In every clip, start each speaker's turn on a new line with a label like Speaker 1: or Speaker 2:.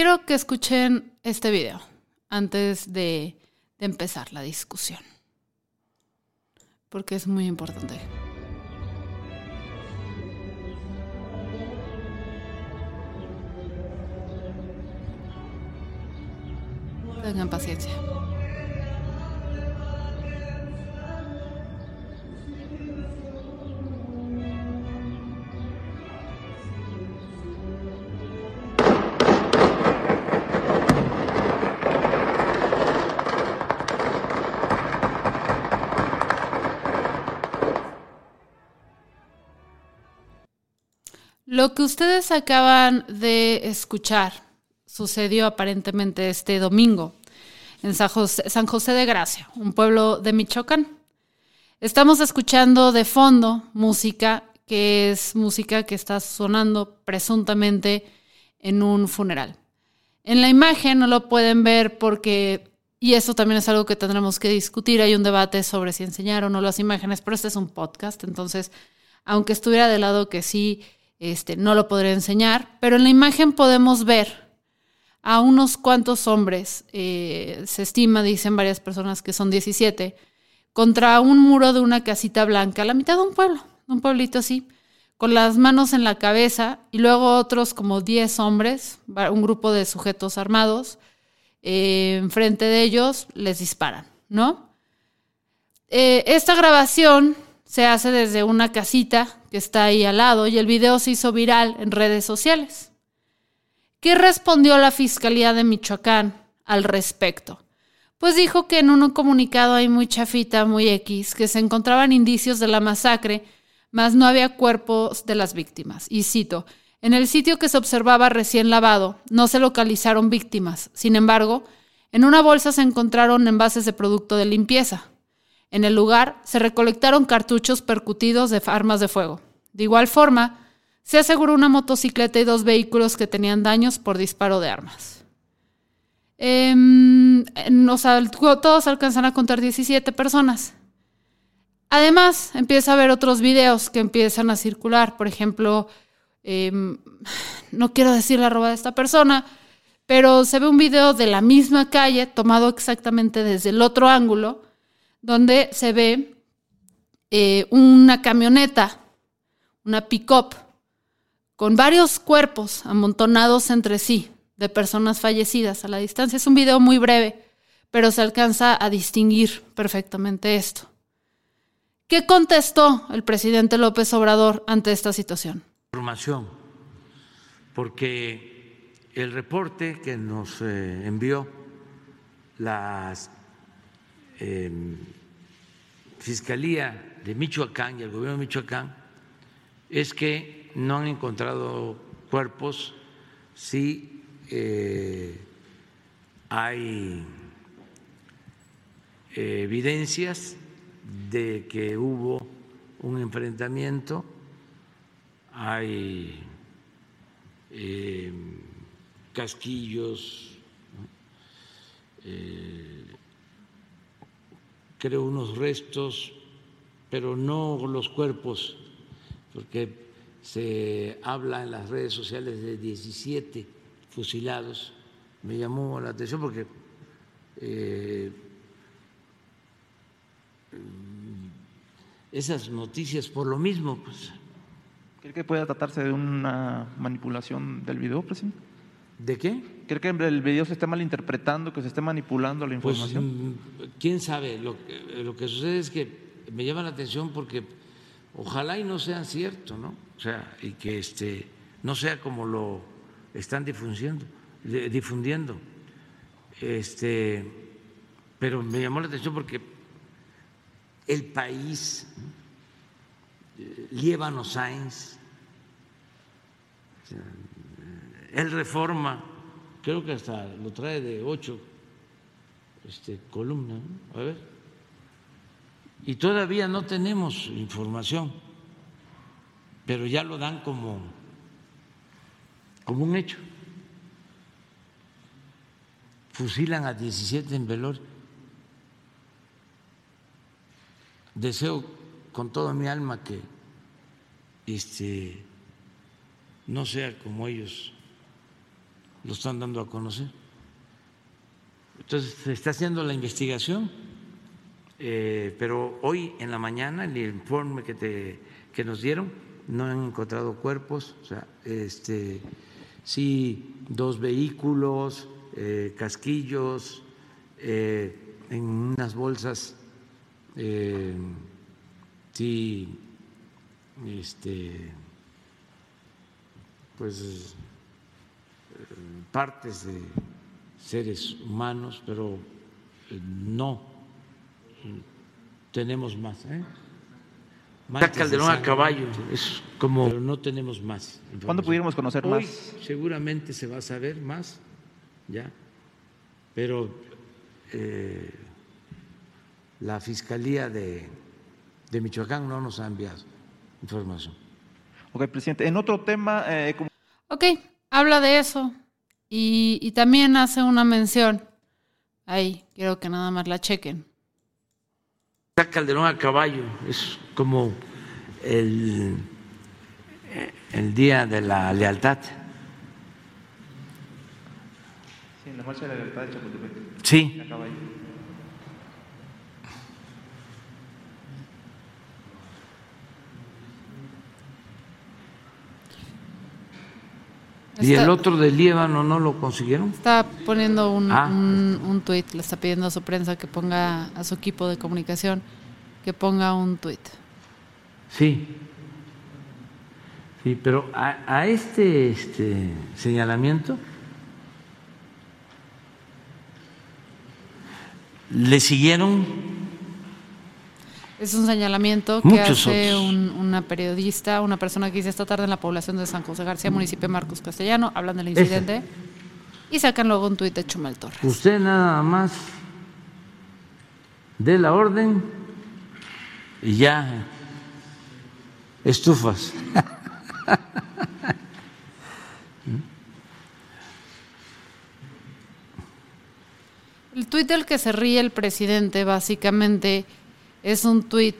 Speaker 1: Quiero que escuchen este video antes de, empezar la discusión, porque es muy importante. Tengan paciencia. Lo que ustedes acaban de escuchar sucedió aparentemente este domingo en San José, de Gracia, un pueblo de Michoacán. Estamos escuchando de fondo música que es música que está sonando presuntamente en un funeral. En la imagen no lo pueden ver porque, y eso también es algo que tendremos que discutir, hay un debate sobre si enseñar o no las imágenes, pero este es un podcast, entonces, aunque estuviera de lado que sí este, no lo podré enseñar, pero en la imagen podemos ver a unos cuantos hombres, eh, se estima, dicen varias personas que son 17, contra un muro de una casita blanca, a la mitad de un pueblo, de un pueblito así, con las manos en la cabeza, y luego otros como 10 hombres, un grupo de sujetos armados, eh, enfrente de ellos les disparan, ¿no? Eh, esta grabación se hace desde una casita que está ahí al lado y el video se hizo viral en redes sociales. ¿Qué respondió la Fiscalía de Michoacán al respecto? Pues dijo que en un comunicado ahí muy chafita, muy X, que se encontraban indicios de la masacre, mas no había cuerpos de las víctimas. Y cito, en el sitio que se observaba recién lavado, no se localizaron víctimas. Sin embargo, en una bolsa se encontraron envases de producto de limpieza. En el lugar se recolectaron cartuchos percutidos de armas de fuego. De igual forma, se aseguró una motocicleta y dos vehículos que tenían daños por disparo de armas. Eh, todos alcanzan a contar 17 personas. Además, empieza a haber otros videos que empiezan a circular. Por ejemplo, em, no quiero decir la roba de esta persona, pero se ve un video de la misma calle tomado exactamente desde el otro ángulo donde se ve eh, una camioneta, una pick-up, con varios cuerpos amontonados entre sí de personas fallecidas a la distancia. Es un video muy breve, pero se alcanza a distinguir perfectamente esto. ¿Qué contestó el presidente López Obrador ante esta situación?
Speaker 2: Información, porque el reporte que nos eh, envió las Em, Fiscalía de Michoacán y el gobierno de Michoacán es que no han encontrado cuerpos, sí eh, hay evidencias de que hubo un enfrentamiento, hay em, casquillos, eh, creo, unos restos, pero no los cuerpos, porque se habla en las redes sociales de 17 fusilados. Me llamó la atención porque eh, esas noticias, por lo mismo, pues.
Speaker 3: ¿Cree que pueda tratarse de una manipulación del video, presidente?
Speaker 2: ¿De qué?
Speaker 3: ¿Cree que el video se esté malinterpretando, que se esté manipulando la
Speaker 2: Pues
Speaker 3: información?
Speaker 2: mm, quién sabe, lo que, lo que sucede es que me llama la atención porque ojalá y no sea cierto, ¿no? O sea, y que este no sea como lo están difundiendo, difundiendo. Este, pero me llamó la atención porque el país, eh, Líbano Sáenz, él reforma, creo que hasta lo trae de ocho este, columnas, ¿no? a ver, y todavía no tenemos información, pero ya lo dan como, como un hecho. Fusilan a 17 en Velorio. Deseo con toda mi alma que este, no sea como ellos lo están dando a conocer. Entonces se está haciendo la investigación, eh, pero hoy en la mañana el informe que, te, que nos dieron no han encontrado cuerpos, o sea, este, sí dos vehículos, eh, casquillos, eh, en unas bolsas, sí, este, pues partes de seres humanos, pero eh, no eh, tenemos más. ¿eh? De
Speaker 4: Calderón a caballo,
Speaker 2: es como, pero no tenemos más.
Speaker 3: ¿Cuándo pudiéramos conocer
Speaker 2: Hoy
Speaker 3: más?
Speaker 2: seguramente se va a saber más, ya, pero eh, la Fiscalía de, de Michoacán no nos ha enviado información.
Speaker 3: Ok, presidente. En otro tema, eh, como
Speaker 1: Ok, habla de eso y, y también hace una mención. Ahí, quiero que nada más la chequen.
Speaker 2: Está Calderón a caballo, es como el, el día de la lealtad.
Speaker 3: Sí, en la marcha de la libertad de Chapultepec.
Speaker 2: Sí,
Speaker 3: Acaba ahí.
Speaker 2: Y el otro del Líbano no lo consiguieron.
Speaker 1: Está poniendo un,
Speaker 2: Ah.
Speaker 1: un, un tuit, le está pidiendo a su prensa que ponga a su equipo de comunicación que ponga un tuit.
Speaker 2: Sí, sí, pero a, a este, este señalamiento le siguieron
Speaker 1: Es un señalamiento que hace un- una periodista, una persona que dice esta tarde en la población de San José García, municipio de Marcos Castellano, hablan del
Speaker 2: Ese.
Speaker 1: incidente y sacan luego un tuit de Chumel Torres.
Speaker 2: Usted nada más dé la orden y ya estufas.
Speaker 1: El tuit del que se ríe el presidente básicamente es un tuit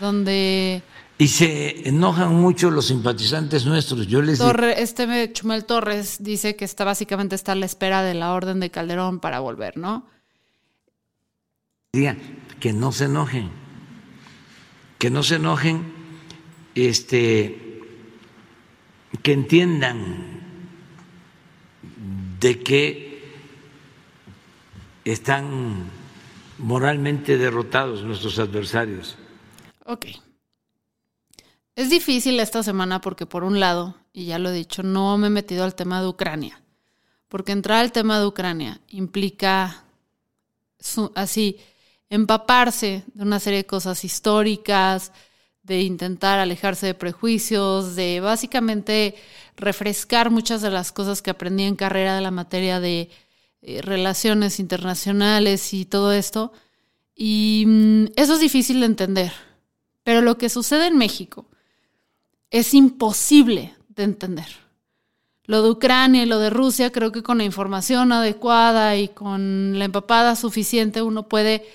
Speaker 1: donde
Speaker 2: Y se enojan mucho los simpatizantes nuestros. Yo les
Speaker 1: Torre, este Chumel Torres dice que está básicamente está a la espera de la orden de Calderón para volver, ¿no?
Speaker 2: diga que no se enojen, que no se enojen, este, que entiendan de que están moralmente derrotados nuestros adversarios.
Speaker 1: Ok. Es difícil esta semana porque por un lado, y ya lo he dicho, no me he metido al tema de Ucrania. Porque entrar al tema de Ucrania implica así empaparse de una serie de cosas históricas, de intentar alejarse de prejuicios, de básicamente refrescar muchas de las cosas que aprendí en carrera de la materia de eh, relaciones internacionales y todo esto. Y mm, eso es difícil de entender. Pero lo que sucede en México es imposible de entender. Lo de Ucrania y lo de Rusia, creo que con la información adecuada y con la empapada suficiente uno puede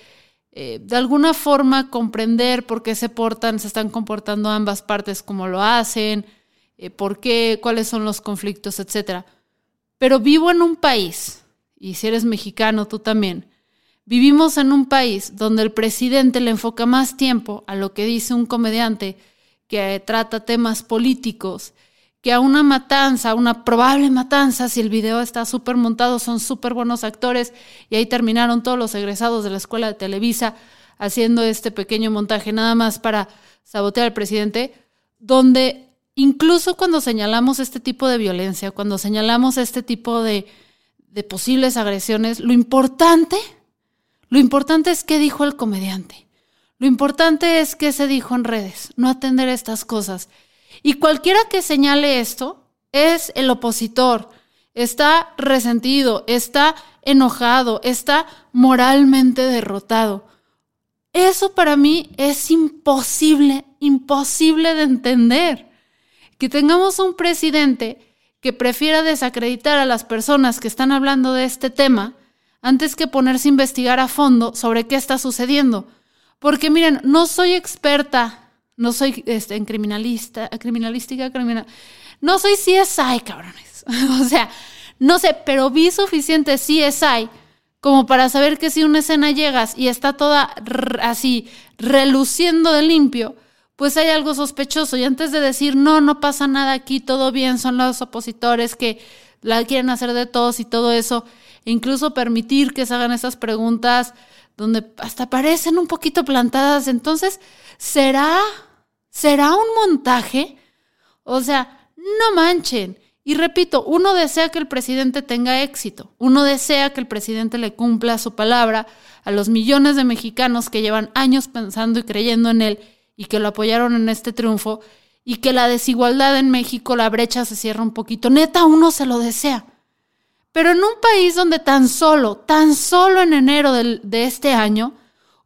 Speaker 1: eh, de alguna forma comprender por qué se portan, se están comportando ambas partes como lo hacen, eh, por qué, cuáles son los conflictos, etcétera. Pero vivo en un país, y si eres mexicano tú también, vivimos en un país donde el presidente le enfoca más tiempo a lo que dice un comediante que trata temas políticos que a una matanza, una probable matanza, si el video está súper montado, son súper buenos actores y ahí terminaron todos los egresados de la escuela de Televisa haciendo este pequeño montaje nada más para sabotear al presidente, donde incluso cuando señalamos este tipo de violencia, cuando señalamos este tipo de, de posibles agresiones, lo importante, lo importante es qué dijo el comediante. Lo importante es qué se dijo en redes, no atender estas cosas. Y cualquiera que señale esto es el opositor, está resentido, está enojado, está moralmente derrotado. Eso para mí es imposible, imposible de entender. Que tengamos un presidente que prefiera desacreditar a las personas que están hablando de este tema antes que ponerse a investigar a fondo sobre qué está sucediendo. Porque miren, no soy experta no soy este, en criminalista, criminalística, criminal. No soy CSI, cabrones. o sea, no sé, pero vi suficiente CSI como para saber que si una escena llegas y está toda así reluciendo de limpio, pues hay algo sospechoso. Y antes de decir, no, no pasa nada aquí, todo bien, son los opositores que la quieren hacer de todos y todo eso, e incluso permitir que se hagan esas preguntas donde hasta parecen un poquito plantadas. Entonces, ¿será ¿Será un montaje? O sea, no manchen. Y repito, uno desea que el presidente tenga éxito, uno desea que el presidente le cumpla su palabra a los millones de mexicanos que llevan años pensando y creyendo en él y que lo apoyaron en este triunfo y que la desigualdad en México, la brecha se cierra un poquito. Neta, uno se lo desea. Pero en un país donde tan solo, tan solo en enero de este año,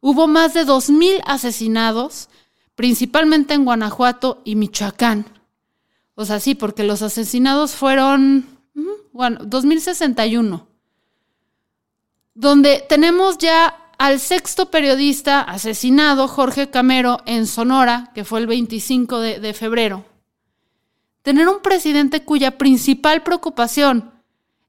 Speaker 1: hubo más de 2.000 asesinados, principalmente en Guanajuato y Michoacán. O sea, sí, porque los asesinados fueron, bueno, 2061, donde tenemos ya al sexto periodista asesinado, Jorge Camero, en Sonora, que fue el 25 de, de febrero. Tener un presidente cuya principal preocupación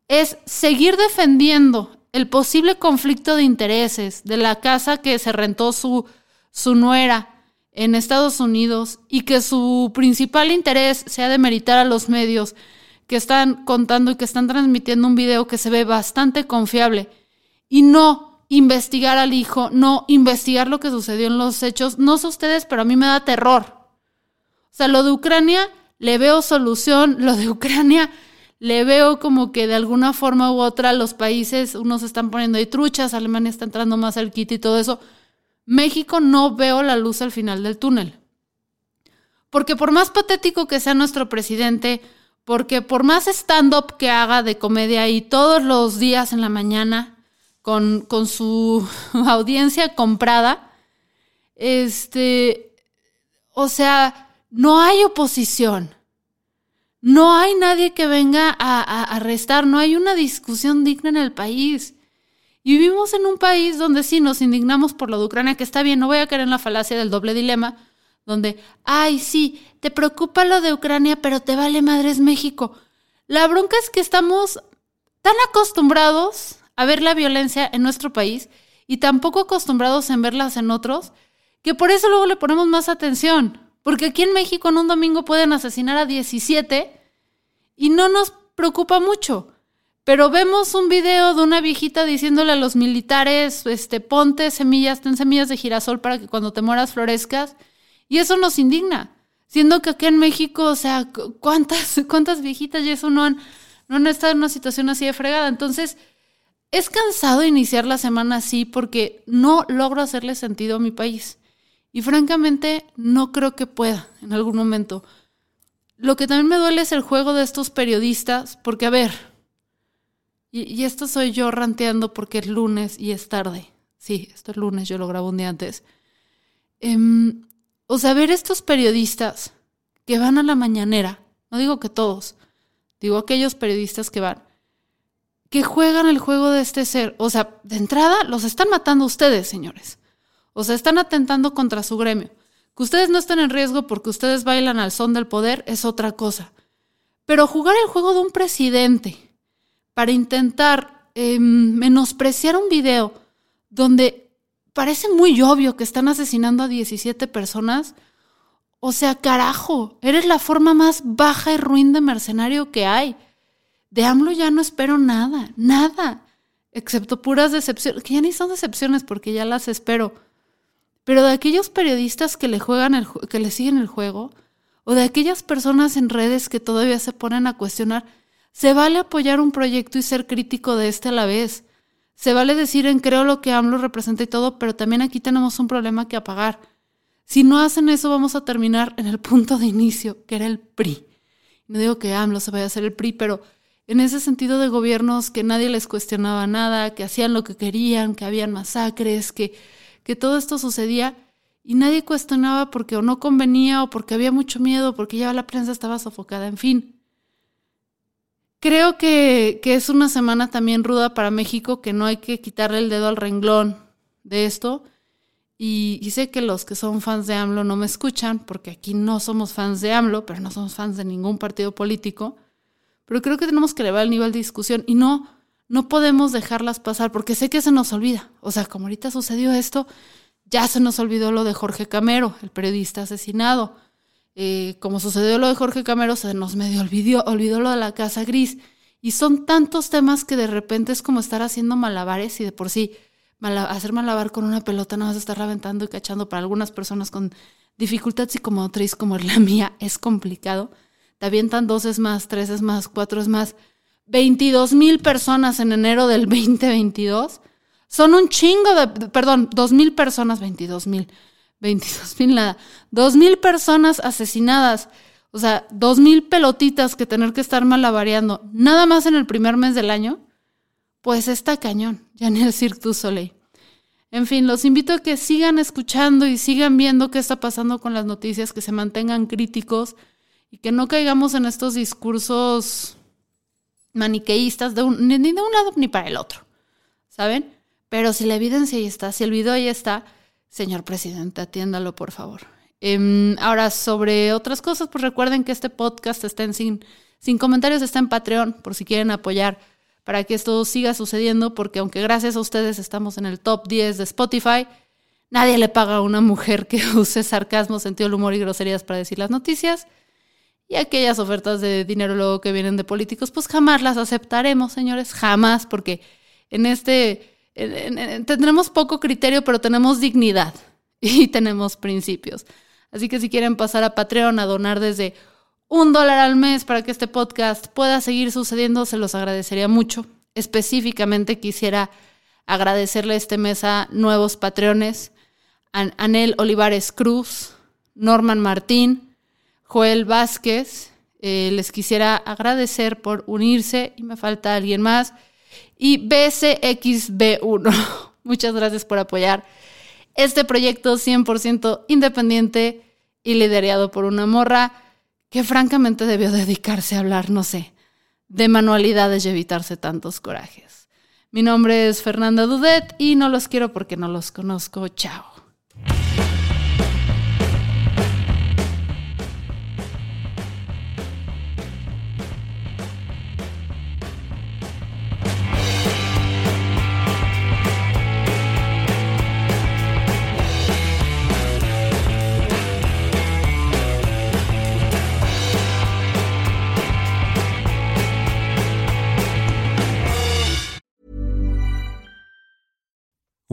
Speaker 1: es seguir defendiendo el posible conflicto de intereses de la casa que se rentó su, su nuera en Estados Unidos y que su principal interés sea demeritar a los medios que están contando y que están transmitiendo un video que se ve bastante confiable y no investigar al hijo, no investigar lo que sucedió en los hechos. No sé ustedes, pero a mí me da terror. O sea, lo de Ucrania le veo solución, lo de Ucrania le veo como que de alguna forma u otra los países, unos están poniendo ahí truchas, Alemania está entrando más kit y todo eso México no veo la luz al final del túnel. Porque por más patético que sea nuestro presidente, porque por más stand-up que haga de comedia y todos los días en la mañana con, con su audiencia comprada, este, o sea, no hay oposición. No hay nadie que venga a, arrestar, no hay una discusión digna en el país. Y vivimos en un país donde sí nos indignamos por lo de Ucrania, que está bien, no voy a caer en la falacia del doble dilema, donde, ay, sí, te preocupa lo de Ucrania, pero te vale madres México. La bronca es que estamos tan acostumbrados a ver la violencia en nuestro país y tan poco acostumbrados en verlas en otros, que por eso luego le ponemos más atención. Porque aquí en México en un domingo pueden asesinar a 17 y no nos preocupa mucho. Pero vemos un video de una viejita diciéndole a los militares, este, ponte semillas, ten semillas de girasol para que cuando te mueras florezcas. Y eso nos indigna. Siendo que aquí en México, o sea, ¿cuántas, cuántas viejitas y eso no han, no han estado en una situación así de fregada? Entonces, es cansado iniciar la semana así porque no logro hacerle sentido a mi país. Y francamente, no creo que pueda en algún momento. Lo que también me duele es el juego de estos periodistas, porque a ver, y, esto soy yo ranteando porque es lunes y es tarde. Sí, esto es lunes, yo lo grabo un día antes. Em, o sea, ver estos periodistas que van a la mañanera, no digo que todos, digo aquellos periodistas que van, que juegan el juego de este ser. O sea, de entrada los están matando ustedes, señores. O sea, están atentando contra su gremio. Que ustedes no estén en riesgo porque ustedes bailan al son del poder es otra cosa. Pero jugar el juego de un presidente para intentar em, menospreciar un video donde parece muy obvio que están asesinando a 17 personas, O sea, carajo, eres la forma más baja y ruin de mercenario que hay. De AMLO ya no espero nada, nada, excepto puras decepciones, que ya ni son decepciones porque ya las espero. Pero de aquellos periodistas que le juegan el, que le siguen el juego, o de aquellas personas en redes que todavía se ponen a cuestionar, se vale apoyar un proyecto y ser crítico de este a la vez. Se vale decir en creo lo que AMLO representa y todo, pero también aquí tenemos un problema que apagar. Si no hacen eso, vamos a terminar en el punto de inicio, que era el PRI. No digo que AMLO se vaya a hacer el PRI, pero en ese sentido de gobiernos que nadie les cuestionaba nada, que hacían lo que querían, que habían masacres, que, que todo esto sucedía y nadie cuestionaba porque o no convenía o porque había mucho miedo, porque ya la prensa estaba sofocada, en fin. Creo que, que, es una semana también ruda para México, que no hay que quitarle el dedo al renglón de esto. Y, y, sé que los que son fans de AMLO no me escuchan, porque aquí no somos fans de AMLO, pero no somos fans de ningún partido político. Pero creo que tenemos que elevar el nivel de discusión y no, no podemos dejarlas pasar, porque sé que se nos olvida. O sea, como ahorita sucedió esto, ya se nos olvidó lo de Jorge Camero, el periodista asesinado eh, como sucedió lo de Jorge Camero, se nos medio olvidó, olvidó lo de la Casa Gris. Y son tantos temas que de repente es como estar haciendo malabares y de por sí hacer malabar con una pelota, no vas a estar aventando y cachando para algunas personas con dificultad psicomotriz como la mía es complicado. Te avientan dos es más, tres es más, cuatro es más. 22 mil personas en enero del 2022. Son un chingo de, perdón, dos mil personas, 22 mil. 22 mil nada, 2 mil personas asesinadas, o sea, 2 mil pelotitas que tener que estar malabareando, nada más en el primer mes del año, pues está cañón, ya ni el Cirque du Soleil. En fin, los invito a que sigan escuchando y sigan viendo qué está pasando con las noticias, que se mantengan críticos y que no caigamos en estos discursos maniqueístas de un, ni de un lado ni para el otro, ¿saben? Pero si la evidencia ahí está, si el video ahí está, Señor presidente, atiéndalo, por favor. Em, ahora, sobre otras cosas, pues recuerden que este podcast está en sin, sin comentarios, está en Patreon, por si quieren apoyar para que esto siga sucediendo, porque aunque gracias a ustedes estamos en el top 10 de Spotify, nadie le paga a una mujer que use sarcasmo, sentido del humor y groserías para decir las noticias. Y aquellas ofertas de dinero luego que vienen de políticos, pues jamás las aceptaremos, señores, jamás, porque en este tendremos poco criterio, pero tenemos dignidad y tenemos principios. Así que si quieren pasar a Patreon a donar desde un dólar al mes para que este podcast pueda seguir sucediendo, se los agradecería mucho. Específicamente quisiera agradecerle este mes a nuevos patreones, Anel Olivares Cruz, Norman Martín, Joel Vázquez. Eh, les quisiera agradecer por unirse y me falta alguien más y BCXB1. Muchas gracias por apoyar este proyecto 100% independiente y liderado por una morra que francamente debió dedicarse a hablar, no sé, de manualidades y evitarse tantos corajes. Mi nombre es Fernanda Dudet y no los quiero porque no los conozco. Chao.